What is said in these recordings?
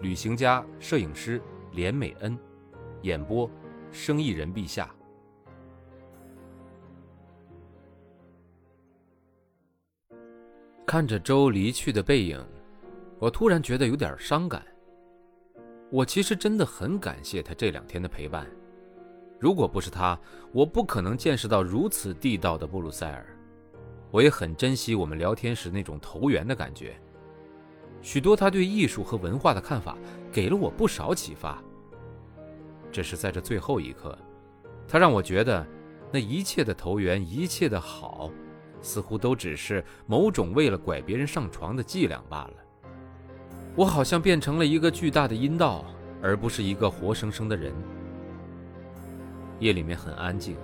旅行家、摄影师连美恩，演播：生意人陛下。看着周离去的背影，我突然觉得有点伤感。我其实真的很感谢他这两天的陪伴。如果不是他，我不可能见识到如此地道的布鲁塞尔。我也很珍惜我们聊天时那种投缘的感觉。许多他对艺术和文化的看法，给了我不少启发。只是在这最后一刻，他让我觉得，那一切的投缘，一切的好，似乎都只是某种为了拐别人上床的伎俩罢了。我好像变成了一个巨大的阴道，而不是一个活生生的人。夜里面很安静，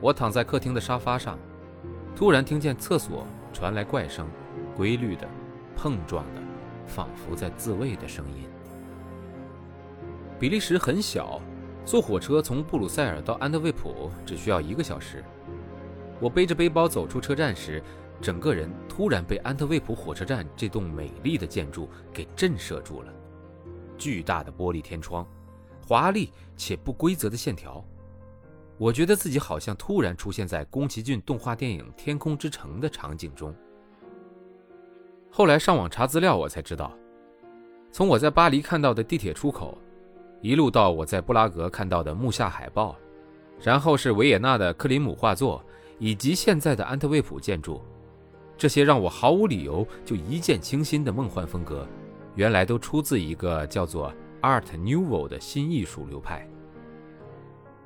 我躺在客厅的沙发上，突然听见厕所传来怪声，规律的、碰撞的，仿佛在自慰的声音。比利时很小，坐火车从布鲁塞尔到安特卫普只需要一个小时。我背着背包走出车站时，整个人突然被安特卫普火车站这栋美丽的建筑给震慑住了。巨大的玻璃天窗，华丽且不规则的线条。我觉得自己好像突然出现在宫崎骏动画电影《天空之城》的场景中。后来上网查资料，我才知道，从我在巴黎看到的地铁出口，一路到我在布拉格看到的木下海报，然后是维也纳的克林姆画作，以及现在的安特卫普建筑，这些让我毫无理由就一见倾心的梦幻风格，原来都出自一个叫做 Art Nouveau 的新艺术流派。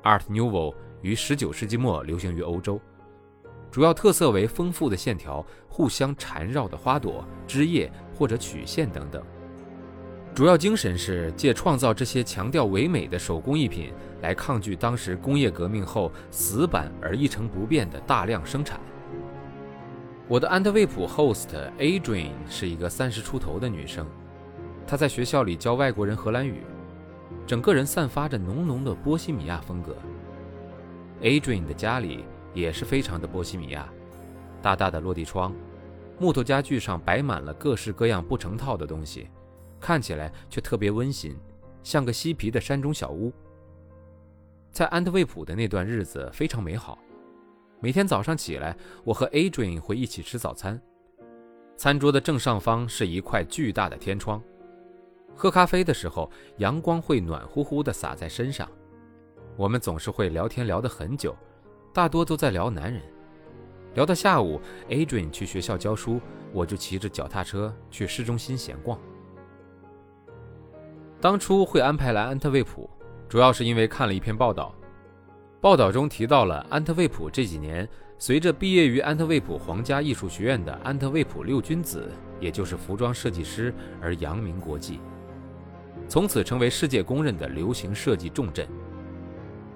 Art Nouveau 于19世纪末流行于欧洲，主要特色为丰富的线条、互相缠绕的花朵、枝叶或者曲线等等。主要精神是借创造这些强调唯美的手工艺品，来抗拒当时工业革命后死板而一成不变的大量生产。我的安特卫普 host Adrian 是一个三十出头的女生，她在学校里教外国人荷兰语。整个人散发着浓浓的波西米亚风格。Adrian 的家里也是非常的波西米亚，大大的落地窗，木头家具上摆满了各式各样不成套的东西，看起来却特别温馨，像个嬉皮的山中小屋。在安特卫普的那段日子非常美好，每天早上起来，我和 Adrian 会一起吃早餐，餐桌的正上方是一块巨大的天窗。喝咖啡的时候，阳光会暖乎乎地洒在身上。我们总是会聊天聊得很久，大多都在聊男人。聊到下午，Adrian 去学校教书，我就骑着脚踏车去市中心闲逛。当初会安排来安特卫普，主要是因为看了一篇报道，报道中提到了安特卫普这几年随着毕业于安特卫普皇家艺术学院的安特卫普六君子，也就是服装设计师而扬名国际。从此成为世界公认的流行设计重镇。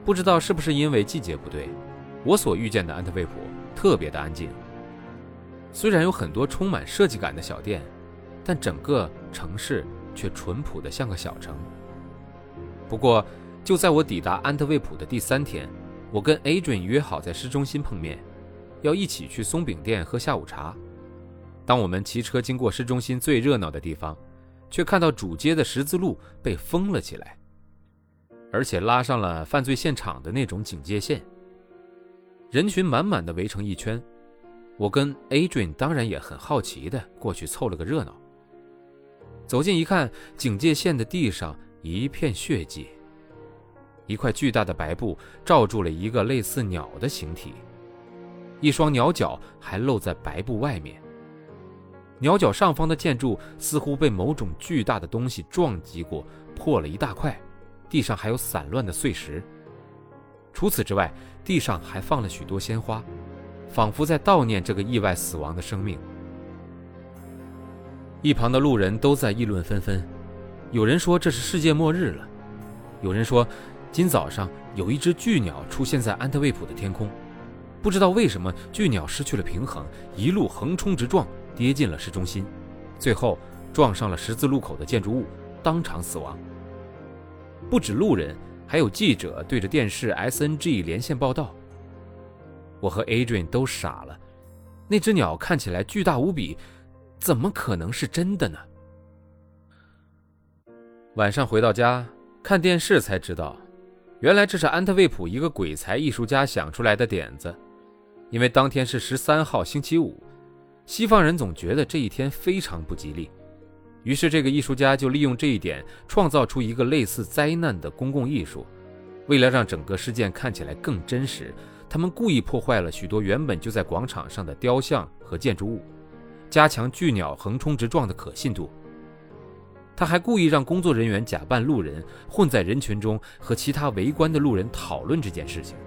不知道是不是因为季节不对，我所遇见的安特卫普特别的安静。虽然有很多充满设计感的小店，但整个城市却淳朴的像个小城。不过，就在我抵达安特卫普的第三天，我跟 Adrian 约好在市中心碰面，要一起去松饼店喝下午茶。当我们骑车经过市中心最热闹的地方。却看到主街的十字路被封了起来，而且拉上了犯罪现场的那种警戒线。人群满满的围成一圈，我跟 Adrian 当然也很好奇的过去凑了个热闹。走近一看，警戒线的地上一片血迹，一块巨大的白布罩住了一个类似鸟的形体，一双鸟脚还露在白布外面。鸟脚上方的建筑似乎被某种巨大的东西撞击过，破了一大块，地上还有散乱的碎石。除此之外，地上还放了许多鲜花，仿佛在悼念这个意外死亡的生命。一旁的路人都在议论纷纷，有人说这是世界末日了，有人说今早上有一只巨鸟出现在安特卫普的天空，不知道为什么巨鸟失去了平衡，一路横冲直撞，跌进了市中心，最后撞上了十字路口的建筑物，当场死亡。不止路人，还有记者对着电视 SNG 连线报道。我和 Adrian 都傻了，那只鸟看起来巨大无比，怎么可能是真的呢？晚上回到家看电视才知道，原来这是安特卫普一个鬼才艺术家想出来的点子。因为当天是十三号星期五，西方人总觉得这一天非常不吉利，于是这个艺术家就利用这一点，创造出一个类似灾难的公共艺术。为了让整个事件看起来更真实，他们故意破坏了许多原本就在广场上的雕像和建筑物，加强巨鸟横冲直撞的可信度。他还故意让工作人员假扮路人，混在人群中和其他围观的路人讨论这件事情，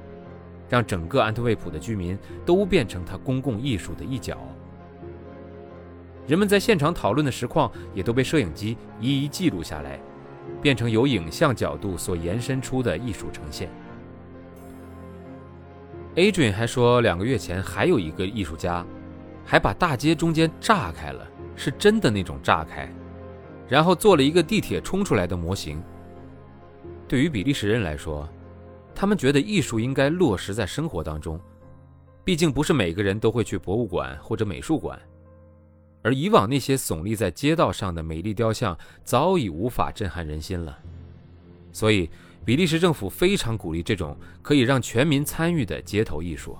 让整个安特卫普的居民都变成他公共艺术的一角。人们在现场讨论的实况也都被摄影机一一记录下来，变成由影像角度所延伸出的艺术呈现。Adrian 还说，两个月前还有一个艺术家，还把大街中间炸开了，是真的那种炸开。然后做了一个地铁冲出来的模型。对于比利时人来说，他们觉得艺术应该落实在生活当中，毕竟不是每个人都会去博物馆或者美术馆，而以往那些耸立在街道上的美丽雕像早已无法震撼人心了。所以，比利时政府非常鼓励这种可以让全民参与的街头艺术。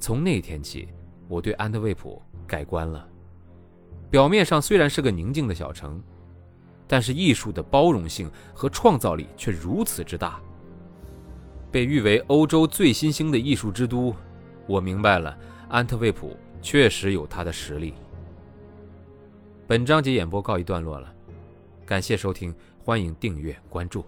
从那天起，我对安特卫普改观了。表面上虽然是个宁静的小城，但是艺术的包容性和创造力却如此之大。被誉为欧洲最新兴的艺术之都，我明白了，安特卫普确实有他的实力。本章节演播告一段落了，感谢收听，欢迎订阅关注。